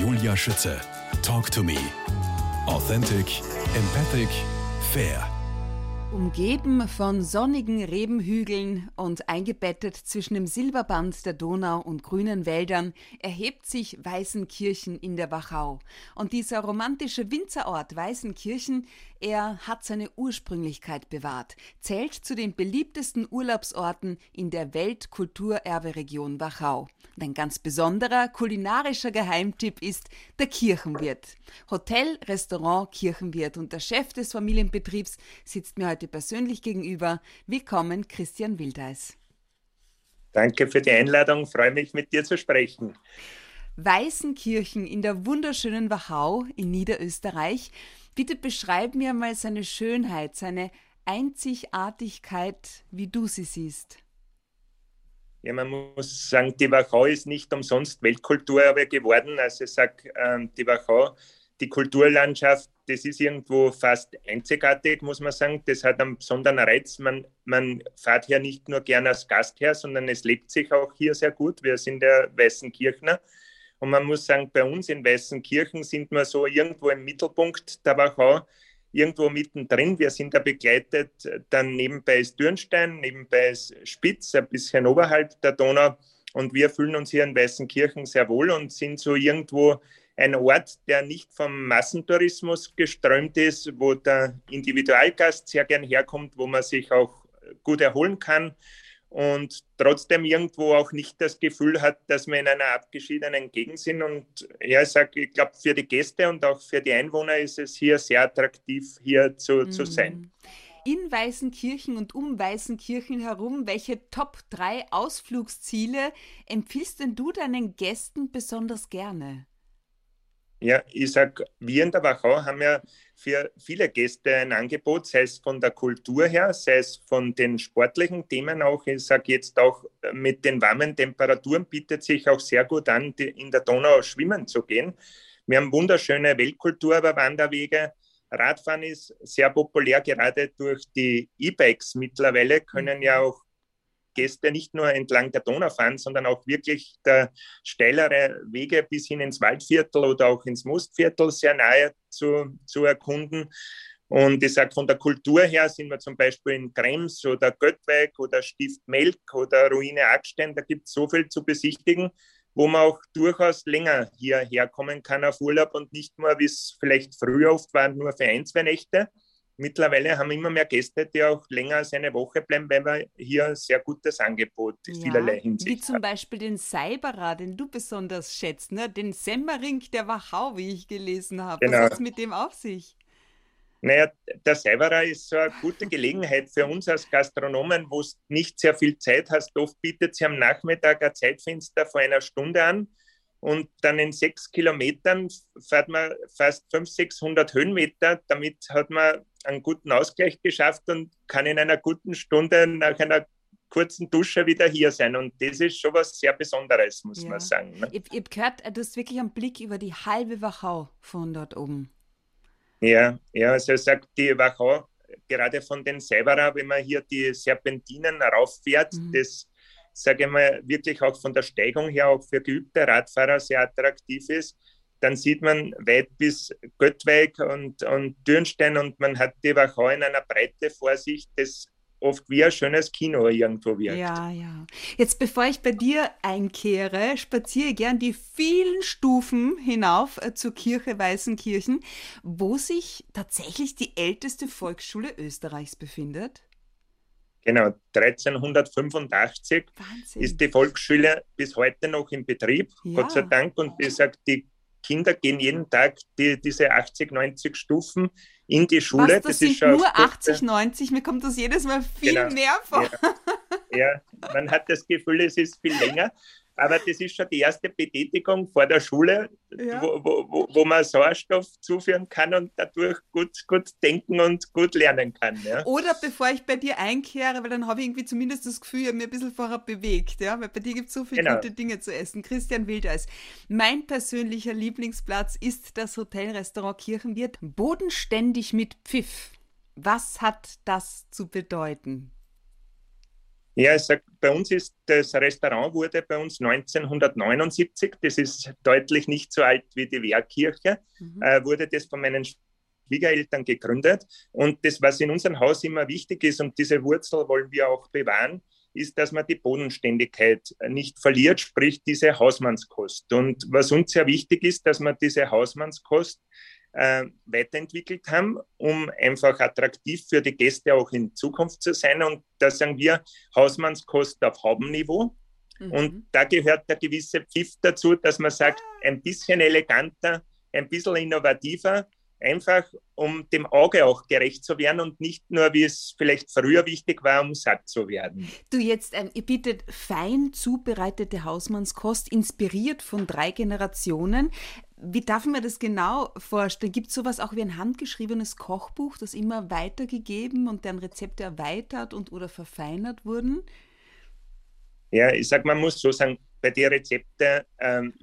Julia Schütze. Talk to me. Authentic, empathic, fair. Umgeben von sonnigen Rebenhügeln und eingebettet zwischen dem Silberband der Donau und grünen Wäldern erhebt sich Weißenkirchen in der Wachau. Und dieser romantische Winzerort Weißenkirchen, er hat seine Ursprünglichkeit bewahrt, zählt zu den beliebtesten Urlaubsorten in der Weltkulturerberegion Wachau. Und ein ganz besonderer kulinarischer Geheimtipp ist der Kirchenwirt. Hotel, Restaurant, Kirchenwirt und der Chef des Familienbetriebs sitzt mir heute persönlich gegenüber. Willkommen, Christian Wildeis. Danke für die Einladung, freue mich mit dir zu sprechen. Weißenkirchen in der wunderschönen Wachau in Niederösterreich. Bitte beschreib mir mal seine Schönheit, seine Einzigartigkeit, wie du sie siehst. Ja, man muss sagen, die Wachau ist nicht umsonst Weltkulturerbe geworden. Also ich sage, ähm, die Wachau die Kulturlandschaft, das ist irgendwo fast einzigartig, muss man sagen. Das hat einen besonderen Reiz. Man, man fährt hier nicht nur gerne als Gast her, sondern es lebt sich auch hier sehr gut. Wir sind der Weißenkirchner. Und man muss sagen, bei uns in Weißenkirchen sind wir so irgendwo im Mittelpunkt der Wachau, irgendwo mittendrin. Wir sind da begleitet. Dann nebenbei ist Dürnstein, nebenbei ist Spitz, ein bisschen oberhalb der Donau. Und wir fühlen uns hier in Weißenkirchen sehr wohl und sind so irgendwo ein Ort, der nicht vom Massentourismus geströmt ist, wo der Individualgast sehr gern herkommt, wo man sich auch gut erholen kann und trotzdem irgendwo auch nicht das Gefühl hat, dass wir in einer abgeschiedenen Gegend sind. Und ja, ich sage, ich glaube, für die Gäste und auch für die Einwohner ist es hier sehr attraktiv, hier zu, mhm. zu sein. In Weißenkirchen und um Weißenkirchen herum, welche Top 3 Ausflugsziele empfiehlst denn du deinen Gästen besonders gerne? Ja, ich sage, wir in der Wachau haben ja für viele Gäste ein Angebot, sei es von der Kultur her, sei es von den sportlichen Themen auch. Ich sage jetzt auch, mit den warmen Temperaturen bietet sich auch sehr gut an, in der Donau schwimmen zu gehen. Wir haben wunderschöne Weltkulturwanderwege. Radfahren ist sehr populär, gerade durch die E-Bikes mittlerweile können ja auch Gäste nicht nur entlang der Donau fahren, sondern auch wirklich der steilere Wege bis hin ins Waldviertel oder auch ins Mostviertel sehr nahe zu, zu erkunden. Und ich sage, von der Kultur her sind wir zum Beispiel in Krems oder Göttweig oder Stift Melk oder Ruine Ackstein. Da gibt es so viel zu besichtigen, wo man auch durchaus länger hierher kommen kann auf Urlaub und nicht nur, wie es vielleicht früher oft war, nur für ein, zwei Nächte, mittlerweile haben immer mehr Gäste, die auch länger als eine Woche bleiben, weil wir hier ein sehr gutes Angebot in ja, vielerlei Hinsicht Wie zum Beispiel den Cyberer, den du besonders schätzt, ne? den Semmering der Wachau, wie ich gelesen habe. Genau. Was hat es mit dem auf sich? Naja, der Cyberer ist so eine gute Gelegenheit für uns als Gastronomen, wo es nicht sehr viel Zeit hast. Oft bietet sie am Nachmittag ein Zeitfenster vor einer Stunde an und dann in sechs Kilometern fährt man fast 500, 600 Höhenmeter. Damit hat man einen guten Ausgleich geschafft und kann in einer guten Stunde nach einer kurzen Dusche wieder hier sein. Und das ist schon was sehr Besonderes, muss ja. man sagen. Ne? Ich, ich habe gehört, du hast wirklich einen Blick über die halbe Wachau von dort oben. Ja, ja, also er sagt, die Wachau, gerade von den Severer, wenn man hier die Serpentinen rauffährt, mhm. das sage ich mal, wirklich auch von der Steigung her auch für geübte Radfahrer sehr attraktiv ist. Dann sieht man weit bis Göttweig und, und Dürnstein und man hat die Wachau in einer Breite vor sich, das oft wie ein schönes Kino irgendwo wirkt. Ja, ja. Jetzt, bevor ich bei dir einkehre, spaziere ich gern die vielen Stufen hinauf äh, zur Kirche Weißenkirchen, wo sich tatsächlich die älteste Volksschule Österreichs befindet. Genau, 1385 Wahnsinn. ist die Volksschule bis heute noch in Betrieb, ja. Gott sei Dank. Und wie gesagt, die Kinder gehen jeden Tag die, diese 80, 90 Stufen in die Schule. Was, das, das sind nur 80, 90, mir kommt das jedes Mal viel genau. mehr vor. Ja. ja, man hat das Gefühl, es ist viel länger. Aber das ist schon die erste Betätigung vor der Schule, ja. wo, wo, wo man Sauerstoff zuführen kann und dadurch gut, gut denken und gut lernen kann. Ja. Oder bevor ich bei dir einkehre, weil dann habe ich irgendwie zumindest das Gefühl, ich habe mich ein bisschen vorher bewegt, ja? weil bei dir gibt es so viele genau. gute Dinge zu essen. Christian Wildeis, mein persönlicher Lieblingsplatz ist das Hotelrestaurant Kirchenwirt, bodenständig mit Pfiff. Was hat das zu bedeuten? Ja, ich sag, bei uns ist das Restaurant wurde bei uns 1979, das ist deutlich nicht so alt wie die Wehrkirche, mhm. äh, wurde das von meinen Schwiegereltern gegründet. Und das, was in unserem Haus immer wichtig ist, und diese Wurzel wollen wir auch bewahren, ist, dass man die Bodenständigkeit nicht verliert, sprich diese Hausmannskost. Und was uns sehr wichtig ist, dass man diese Hausmannskost äh, weiterentwickelt haben, um einfach attraktiv für die Gäste auch in Zukunft zu sein. Und da sagen wir Hausmannskost auf Haubenniveau. Mhm. Und da gehört der gewisse Pfiff dazu, dass man sagt, ein bisschen eleganter, ein bisschen innovativer, einfach um dem Auge auch gerecht zu werden und nicht nur, wie es vielleicht früher wichtig war, um satt zu werden. Du jetzt, ähm, ihr bietet fein zubereitete Hausmannskost, inspiriert von drei Generationen. Wie darf man das genau vorstellen? Gibt es sowas auch wie ein handgeschriebenes Kochbuch, das immer weitergegeben und deren Rezepte erweitert und oder verfeinert wurden? Ja, ich sage, man muss so sagen, bei den Rezepten, ähm,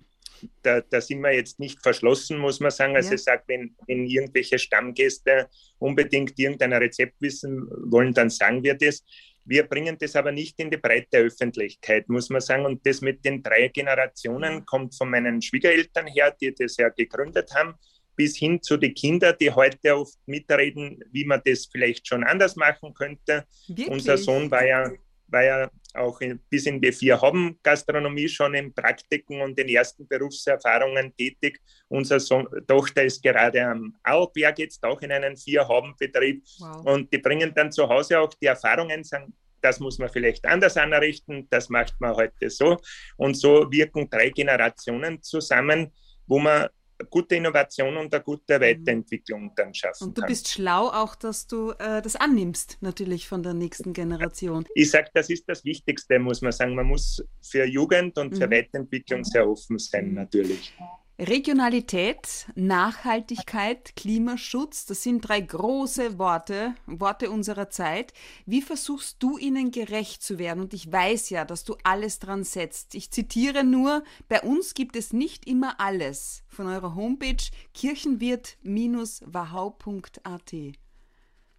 da, da, sind wir jetzt nicht verschlossen, muss man sagen. Also ja. ich sage, wenn, wenn irgendwelche Stammgäste unbedingt irgendein Rezept wissen wollen, dann sagen wir das. Wir bringen das aber nicht in die breite Öffentlichkeit, muss man sagen. Und das mit den drei Generationen kommt von meinen Schwiegereltern her, die das ja gegründet haben, bis hin zu den Kindern, die heute oft mitreden, wie man das vielleicht schon anders machen könnte. Wirklich? Unser Sohn war ja war ja auch in, bis in B4 haben Gastronomie schon in Praktiken und den ersten Berufserfahrungen tätig. Unsere Sohn, Tochter ist gerade am Auberg jetzt auch in einem Vier-Haben-Betrieb wow. und die bringen dann zu Hause auch die Erfahrungen, sagen, das muss man vielleicht anders anrichten, das macht man heute so. Und so wirken drei Generationen zusammen, wo man gute Innovation und eine gute mhm. Weiterentwicklung dann schaffen Und du kann. bist schlau auch, dass du äh, das annimmst, natürlich von der nächsten Generation. Ich sage, das ist das Wichtigste, muss man sagen. Man muss für Jugend und für mhm. Weiterentwicklung sehr offen sein, mhm. natürlich. Regionalität, Nachhaltigkeit, Klimaschutz, das sind drei große Worte, Worte unserer Zeit. Wie versuchst du ihnen gerecht zu werden? Und ich weiß ja, dass du alles dran setzt. Ich zitiere nur, bei uns gibt es nicht immer alles von eurer Homepage kirchenwirt-wahau.at.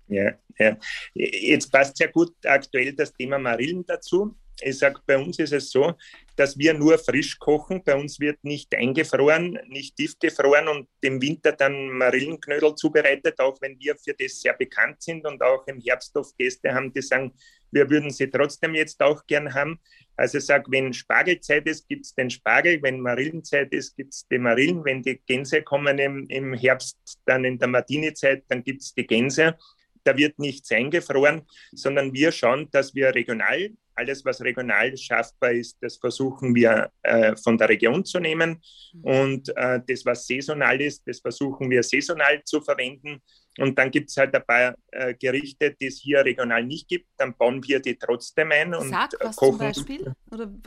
Ja, ja, jetzt passt sehr gut aktuell das Thema Marillen dazu. Ich sage, bei uns ist es so, dass wir nur frisch kochen. Bei uns wird nicht eingefroren, nicht tiefgefroren und im Winter dann Marillenknödel zubereitet, auch wenn wir für das sehr bekannt sind und auch im Herbst oft Gäste haben, die sagen, wir würden sie trotzdem jetzt auch gern haben. Also ich sage, wenn Spargelzeit ist, gibt es den Spargel, wenn Marillenzeit ist, gibt es die Marillen, wenn die Gänse kommen im, im Herbst, dann in der Martini-Zeit, dann gibt es die Gänse. Da wird nichts eingefroren, sondern wir schauen, dass wir regional alles, was regional schaffbar ist, das versuchen wir äh, von der Region zu nehmen. Mhm. Und äh, das, was saisonal ist, das versuchen wir saisonal zu verwenden. Und dann gibt es halt ein paar äh, Gerichte, die es hier regional nicht gibt. Dann bauen wir die trotzdem ein und Sag, was kochen. Zum Beispiel,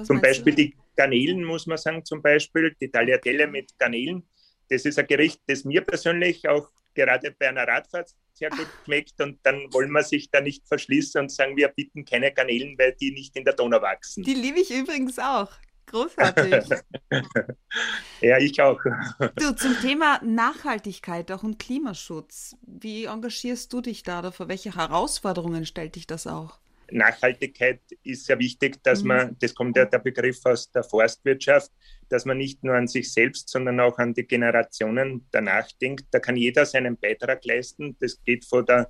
zum Beispiel die Garnelen, muss man sagen, zum Beispiel, die Tagliatelle mit Garnelen. Das ist ein Gericht, das mir persönlich auch gerade bei einer Radfahrt sehr gut schmeckt und dann wollen wir sich da nicht verschließen und sagen, wir bieten keine Garnelen, weil die nicht in der Donau wachsen. Die liebe ich übrigens auch. Großartig. ja, ich auch. Du, zum Thema Nachhaltigkeit auch und Klimaschutz. Wie engagierst du dich da oder vor welche Herausforderungen stellt dich das auch? Nachhaltigkeit ist sehr wichtig, dass mhm. man, das kommt ja der Begriff aus der Forstwirtschaft, dass man nicht nur an sich selbst, sondern auch an die Generationen danach denkt. Da kann jeder seinen Beitrag leisten. Das geht von der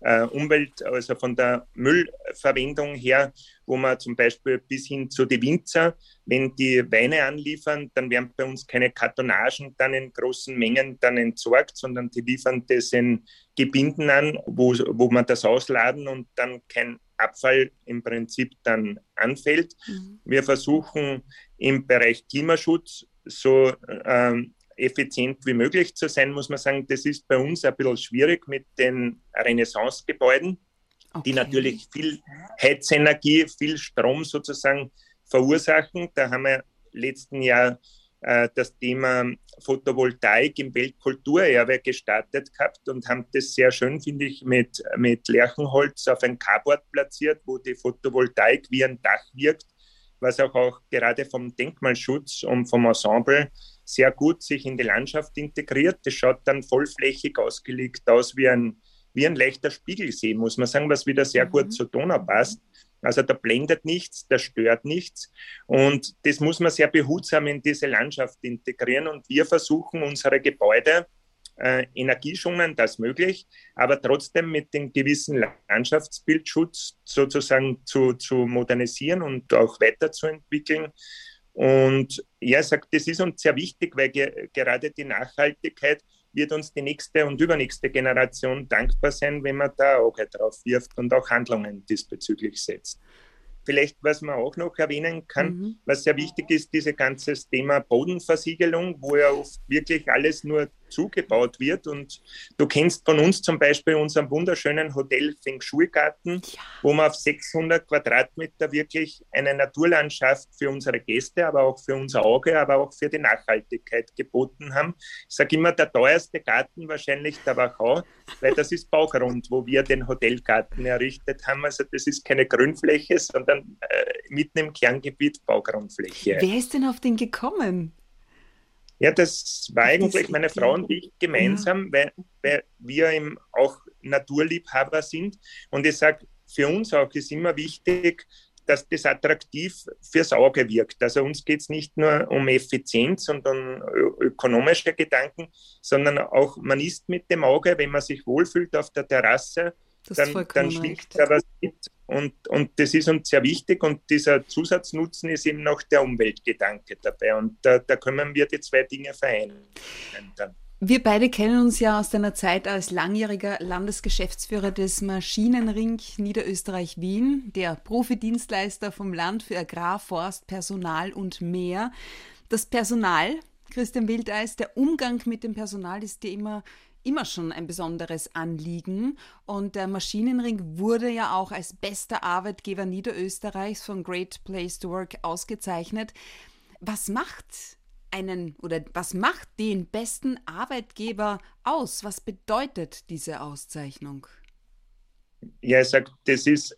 äh, Umwelt, also von der Müllverwendung her, wo man zum Beispiel bis hin zu den Winzer, wenn die Weine anliefern, dann werden bei uns keine Kartonagen dann in großen Mengen dann entsorgt, sondern die liefern das in Gebinden an, wo, wo man das ausladen und dann kein Abfall im Prinzip dann anfällt. Mhm. Wir versuchen im Bereich Klimaschutz so ähm, effizient wie möglich zu sein, muss man sagen. Das ist bei uns ein bisschen schwierig mit den Renaissance-Gebäuden, okay. die natürlich viel Heizenergie, viel Strom sozusagen verursachen. Da haben wir letzten Jahr das Thema Photovoltaik im Weltkulturerbe gestartet gehabt und haben das sehr schön, finde ich, mit, mit Lärchenholz auf ein Carport platziert, wo die Photovoltaik wie ein Dach wirkt, was auch, auch gerade vom Denkmalschutz und vom Ensemble sehr gut sich in die Landschaft integriert. Das schaut dann vollflächig ausgelegt aus wie ein, wie ein leichter Spiegelsee, muss man sagen, was wieder sehr mhm. gut zur Donau passt. Also da blendet nichts, da stört nichts. Und das muss man sehr behutsam in diese Landschaft integrieren. Und wir versuchen unsere Gebäude äh, energieschonend als möglich, aber trotzdem mit dem gewissen Landschaftsbildschutz sozusagen zu, zu modernisieren und auch weiterzuentwickeln. Und ja, sagt, das ist uns sehr wichtig, weil ge gerade die Nachhaltigkeit wird uns die nächste und übernächste Generation dankbar sein, wenn man da Auge drauf wirft und auch Handlungen diesbezüglich setzt. Vielleicht, was man auch noch erwähnen kann, mhm. was sehr wichtig ist, dieses ganze Thema Bodenversiegelung, wo ja oft wirklich alles nur zugebaut wird. Und du kennst von uns zum Beispiel unseren wunderschönen Hotel Feng Shui Garten, ja. wo wir auf 600 Quadratmeter wirklich eine Naturlandschaft für unsere Gäste, aber auch für unser Auge, aber auch für die Nachhaltigkeit geboten haben. Ich sage immer, der teuerste Garten wahrscheinlich der Wachau, weil das ist Baugrund, wo wir den Hotelgarten errichtet haben. Also das ist keine Grünfläche, sondern äh, mitten im Kerngebiet Baugrundfläche. Wer ist denn auf den gekommen? Ja, das war eigentlich meine Frau und ich gemeinsam, ja. weil, weil wir eben auch Naturliebhaber sind. Und ich sage, für uns auch ist immer wichtig, dass das attraktiv fürs Auge wirkt. Also uns geht es nicht nur um Effizienz und um ökonomische Gedanken, sondern auch man isst mit dem Auge, wenn man sich wohlfühlt auf der Terrasse, dann, dann schwingt da was mit. Und, und das ist uns sehr wichtig und dieser Zusatznutzen ist eben noch der Umweltgedanke dabei. Und da, da können wir die zwei Dinge vereinen. Wir beide kennen uns ja aus deiner Zeit als langjähriger Landesgeschäftsführer des Maschinenring Niederösterreich-Wien, der Profidienstleister vom Land für Agrar, Forst, Personal und mehr. Das Personal, Christian Wildeis, der Umgang mit dem Personal ist dir immer immer schon ein besonderes Anliegen und der Maschinenring wurde ja auch als bester Arbeitgeber Niederösterreichs von Great Place to Work ausgezeichnet. Was macht einen oder was macht den besten Arbeitgeber aus? Was bedeutet diese Auszeichnung? Ja, ich sage, das ist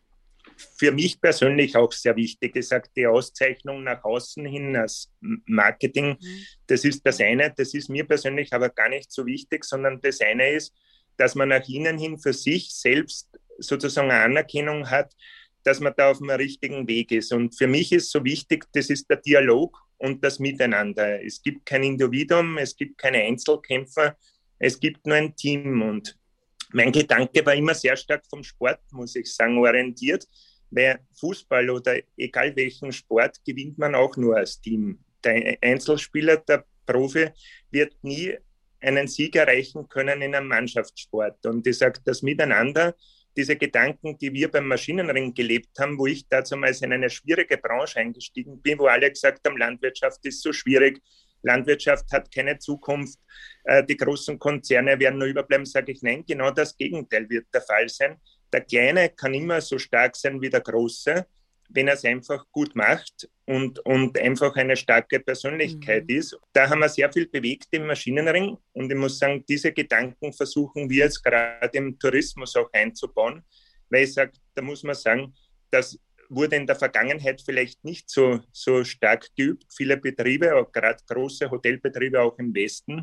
für mich persönlich auch sehr wichtig. Ich sage, die Auszeichnung nach außen hin als Marketing, mhm. das ist das eine, das ist mir persönlich aber gar nicht so wichtig, sondern das eine ist, dass man nach innen hin für sich selbst sozusagen eine Anerkennung hat, dass man da auf dem richtigen Weg ist. Und für mich ist so wichtig, das ist der Dialog und das Miteinander. Es gibt kein Individuum, es gibt keine Einzelkämpfer, es gibt nur ein Team. Und mein Gedanke war immer sehr stark vom Sport, muss ich sagen, orientiert weil Fußball oder egal welchen Sport gewinnt man auch nur als Team. Der Einzelspieler, der Profi, wird nie einen Sieg erreichen können in einem Mannschaftssport. Und ich sage, das Miteinander, diese Gedanken, die wir beim Maschinenring gelebt haben, wo ich damals in eine schwierige Branche eingestiegen bin, wo alle gesagt haben, Landwirtschaft ist so schwierig, Landwirtschaft hat keine Zukunft, äh, die großen Konzerne werden nur überbleiben, sage ich, nein, genau das Gegenteil wird der Fall sein der Kleine kann immer so stark sein wie der Große, wenn er es einfach gut macht und, und einfach eine starke Persönlichkeit mhm. ist. Da haben wir sehr viel bewegt im Maschinenring und ich muss sagen, diese Gedanken versuchen wir jetzt gerade im Tourismus auch einzubauen, weil ich sage, da muss man sagen, das wurde in der Vergangenheit vielleicht nicht so, so stark geübt. Viele Betriebe, auch gerade große Hotelbetriebe auch im Westen,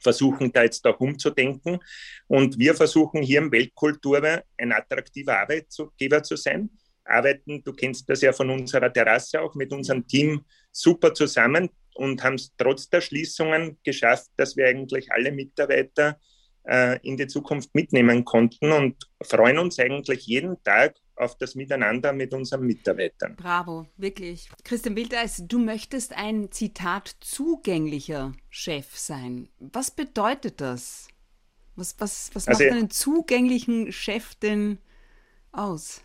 versuchen da jetzt auch umzudenken. Und wir versuchen hier im Weltkultur ein attraktiver Arbeitgeber zu sein. Arbeiten, du kennst das ja von unserer Terrasse auch, mit unserem Team super zusammen und haben es trotz der Schließungen geschafft, dass wir eigentlich alle Mitarbeiter äh, in die Zukunft mitnehmen konnten und freuen uns eigentlich jeden Tag auf das Miteinander mit unseren Mitarbeitern. Bravo, wirklich. Christian Wildeis, du möchtest ein Zitat zugänglicher Chef sein. Was bedeutet das? Was, was, was also, macht einen zugänglichen Chef denn aus?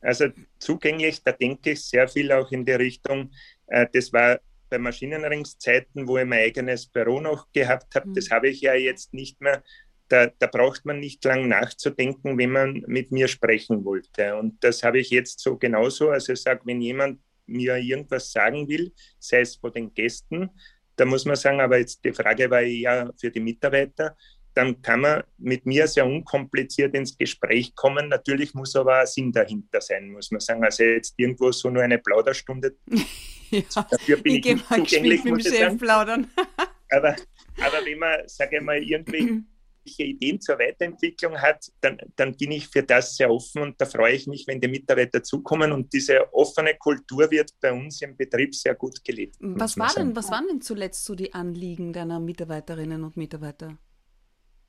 Also zugänglich, da denke ich sehr viel auch in die Richtung, äh, das war bei Maschinenringszeiten, wo ich mein eigenes Büro noch gehabt habe, mhm. das habe ich ja jetzt nicht mehr. Da, da, braucht man nicht lang nachzudenken, wenn man mit mir sprechen wollte. Und das habe ich jetzt so genauso. Also ich sage, wenn jemand mir irgendwas sagen will, sei es vor den Gästen, da muss man sagen, aber jetzt die Frage war eher für die Mitarbeiter, dann kann man mit mir sehr unkompliziert ins Gespräch kommen. Natürlich muss aber ein Sinn dahinter sein, muss man sagen. Also jetzt irgendwo so nur eine Plauderstunde. ja, Dafür bin ich, ich nicht zugänglich, mit dem Chef plaudern. aber, aber wenn man, sage ich mal, irgendwie Ideen zur Weiterentwicklung hat, dann, dann bin ich für das sehr offen und da freue ich mich, wenn die Mitarbeiter zukommen und diese offene Kultur wird bei uns im Betrieb sehr gut gelebt. Was, war denn, was waren denn zuletzt so die Anliegen deiner Mitarbeiterinnen und Mitarbeiter?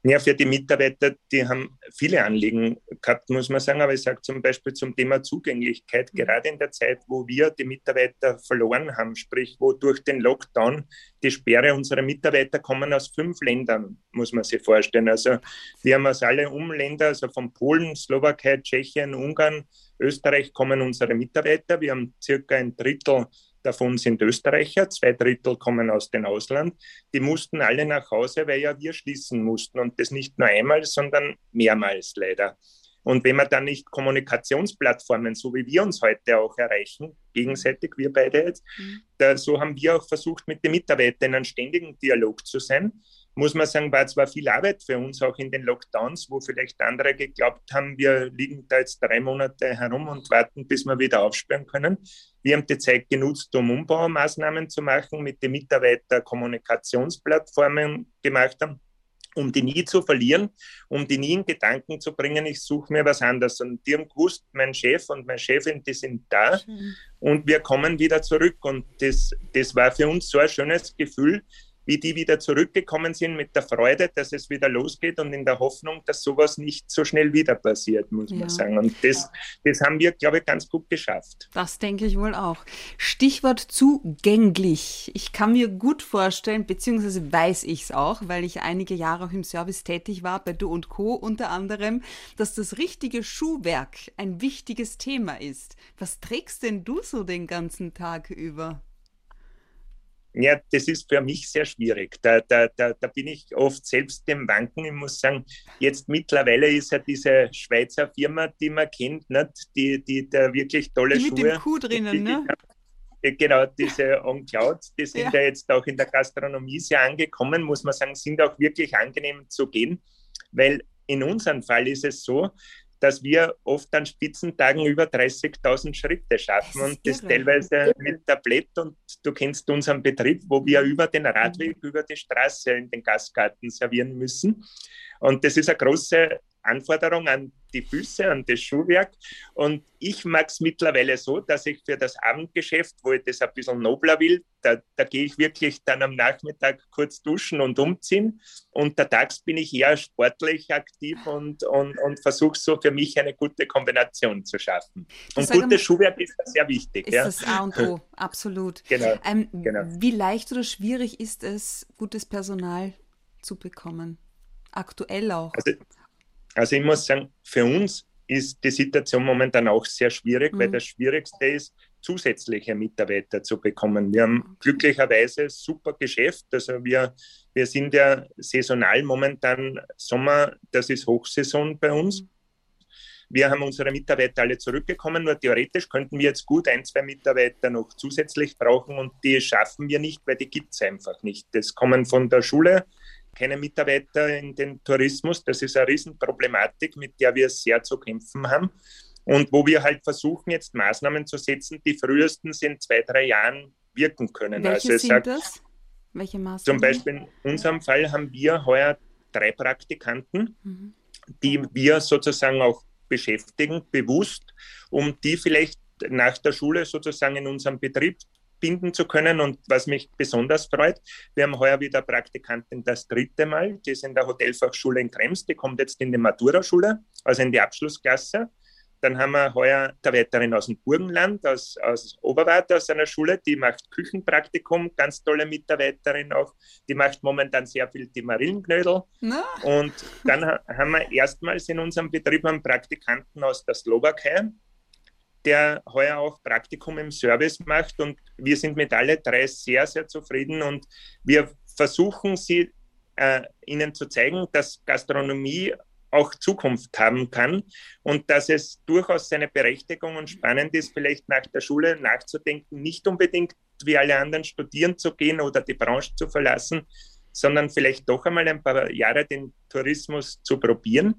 Ja, für die Mitarbeiter, die haben viele Anliegen gehabt, muss man sagen. Aber ich sage zum Beispiel zum Thema Zugänglichkeit, mhm. gerade in der Zeit, wo wir die Mitarbeiter verloren haben, sprich, wo durch den Lockdown die Sperre unserer Mitarbeiter kommen aus fünf Ländern, muss man sich vorstellen. Also wir haben aus allen Umländern, also von Polen, Slowakei, Tschechien, Ungarn, Österreich kommen unsere Mitarbeiter. Wir haben circa ein Drittel davon sind Österreicher, zwei Drittel kommen aus dem Ausland. Die mussten alle nach Hause, weil ja wir schließen mussten und das nicht nur einmal, sondern mehrmals leider. Und wenn man dann nicht Kommunikationsplattformen, so wie wir uns heute auch erreichen, gegenseitig, wir beide jetzt, mhm. da, so haben wir auch versucht, mit den Mitarbeitern in einem ständigen Dialog zu sein muss man sagen, war zwar viel Arbeit für uns auch in den Lockdowns, wo vielleicht andere geglaubt haben, wir liegen da jetzt drei Monate herum und warten, bis wir wieder aufsperren können. Wir haben die Zeit genutzt, um Umbaumaßnahmen zu machen, mit den Mitarbeitern Kommunikationsplattformen gemacht haben, um die nie zu verlieren, um die nie in Gedanken zu bringen, ich suche mir was anderes. Und die haben gewusst, mein Chef und meine Chefin, die sind da mhm. und wir kommen wieder zurück. Und das, das war für uns so ein schönes Gefühl, wie die wieder zurückgekommen sind mit der Freude, dass es wieder losgeht und in der Hoffnung, dass sowas nicht so schnell wieder passiert, muss ja. man sagen. Und das, das haben wir, glaube ich, ganz gut geschafft. Das denke ich wohl auch. Stichwort zugänglich. Ich kann mir gut vorstellen, beziehungsweise weiß ich es auch, weil ich einige Jahre auch im Service tätig war, bei Du und Co. unter anderem, dass das richtige Schuhwerk ein wichtiges Thema ist. Was trägst denn du so den ganzen Tag über? Ja, das ist für mich sehr schwierig. Da, da, da, da bin ich oft selbst dem Wanken. Ich muss sagen, jetzt mittlerweile ist ja diese Schweizer Firma, die man kennt, nicht? Die, die da wirklich tolle die mit Schuhe. Mit dem Kuh drinnen, ne? Genau, diese On Cloud, die sind ja. ja jetzt auch in der Gastronomie sehr angekommen, muss man sagen, sind auch wirklich angenehm zu gehen, weil in unserem Fall ist es so, dass wir oft an Spitzentagen über 30.000 Schritte schaffen das und das teilweise mit Tablett und du kennst unseren Betrieb, wo wir über den Radweg, mhm. über die Straße in den Gastgarten servieren müssen. Und das ist eine große Anforderung an die Füße, an das Schuhwerk. Und ich mag es mittlerweile so, dass ich für das Abendgeschäft, wo ich das ein bisschen nobler will, da, da gehe ich wirklich dann am Nachmittag kurz duschen und umziehen. Und tags bin ich eher sportlich aktiv und, und, und versuche so für mich eine gute Kombination zu schaffen. Und gutes mal, Schuhwerk ist sehr wichtig. Ist ja. das A und O, absolut. Genau, ähm, genau. Wie leicht oder schwierig ist es, gutes Personal zu bekommen? Aktuell auch. Also, also ich muss sagen, für uns ist die Situation momentan auch sehr schwierig, mhm. weil das Schwierigste ist, zusätzliche Mitarbeiter zu bekommen. Wir haben glücklicherweise super Geschäft. Also wir, wir sind ja saisonal momentan Sommer, das ist Hochsaison bei uns. Mhm. Wir haben unsere Mitarbeiter alle zurückgekommen, nur theoretisch könnten wir jetzt gut ein, zwei Mitarbeiter noch zusätzlich brauchen und die schaffen wir nicht, weil die gibt es einfach nicht. Das kommen von der Schule keine Mitarbeiter in den Tourismus. Das ist eine Riesenproblematik, mit der wir sehr zu kämpfen haben. Und wo wir halt versuchen, jetzt Maßnahmen zu setzen, die frühestens in zwei, drei Jahren wirken können. Welche also sind sag, das? Welche Maßnahmen? Zum Beispiel in unserem Fall haben wir heuer drei Praktikanten, mhm. die wir sozusagen auch beschäftigen, bewusst, um die vielleicht nach der Schule sozusagen in unserem Betrieb binden zu können. Und was mich besonders freut, wir haben heuer wieder Praktikantin das dritte Mal. Die ist in der Hotelfachschule in Krems. Die kommt jetzt in die Matura-Schule, also in die Abschlussklasse. Dann haben wir heuer der Wetterin aus dem Burgenland, aus, aus Oberwart, aus einer Schule, die macht Küchenpraktikum, ganz tolle Mitarbeiterin auch. Die macht momentan sehr viel die Marillenknödel. No. Und dann haben wir erstmals in unserem Betrieb einen Praktikanten aus der Slowakei, der heuer auch Praktikum im Service macht. Und wir sind mit alle drei sehr, sehr zufrieden. Und wir versuchen sie äh, ihnen zu zeigen, dass Gastronomie auch Zukunft haben kann und dass es durchaus seine Berechtigung und spannend ist, vielleicht nach der Schule nachzudenken, nicht unbedingt wie alle anderen studieren zu gehen oder die Branche zu verlassen, sondern vielleicht doch einmal ein paar Jahre den Tourismus zu probieren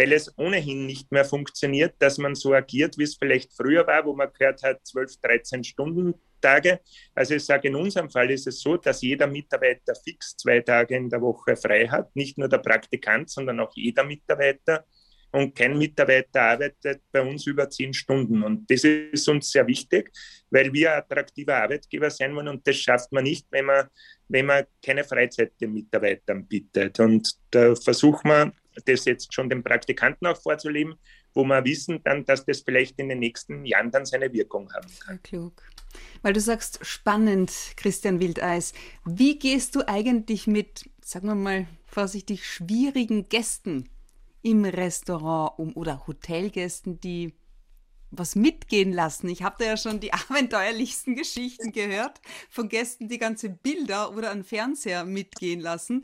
weil es ohnehin nicht mehr funktioniert, dass man so agiert, wie es vielleicht früher war, wo man gehört hat, 12, 13 Stunden Tage. Also ich sage, in unserem Fall ist es so, dass jeder Mitarbeiter fix zwei Tage in der Woche frei hat. Nicht nur der Praktikant, sondern auch jeder Mitarbeiter. Und kein Mitarbeiter arbeitet bei uns über zehn Stunden. Und das ist uns sehr wichtig, weil wir attraktiver Arbeitgeber sein wollen. Und das schafft man nicht, wenn man, wenn man keine Freizeit den Mitarbeitern bietet. Und da versuchen wir, das jetzt schon den Praktikanten auch vorzuleben, wo wir wissen dann, dass das vielleicht in den nächsten Jahren dann seine Wirkung haben kann. Sehr klug. Weil du sagst, spannend, Christian Wildeis. Wie gehst du eigentlich mit, sagen wir mal vorsichtig, schwierigen Gästen im Restaurant um oder Hotelgästen, die was mitgehen lassen. Ich habe da ja schon die abenteuerlichsten Geschichten gehört von Gästen, die ganze Bilder oder einen Fernseher mitgehen lassen.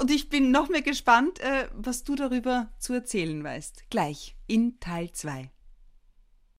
Und ich bin noch mehr gespannt, äh, was du darüber zu erzählen weißt. Gleich in Teil 2.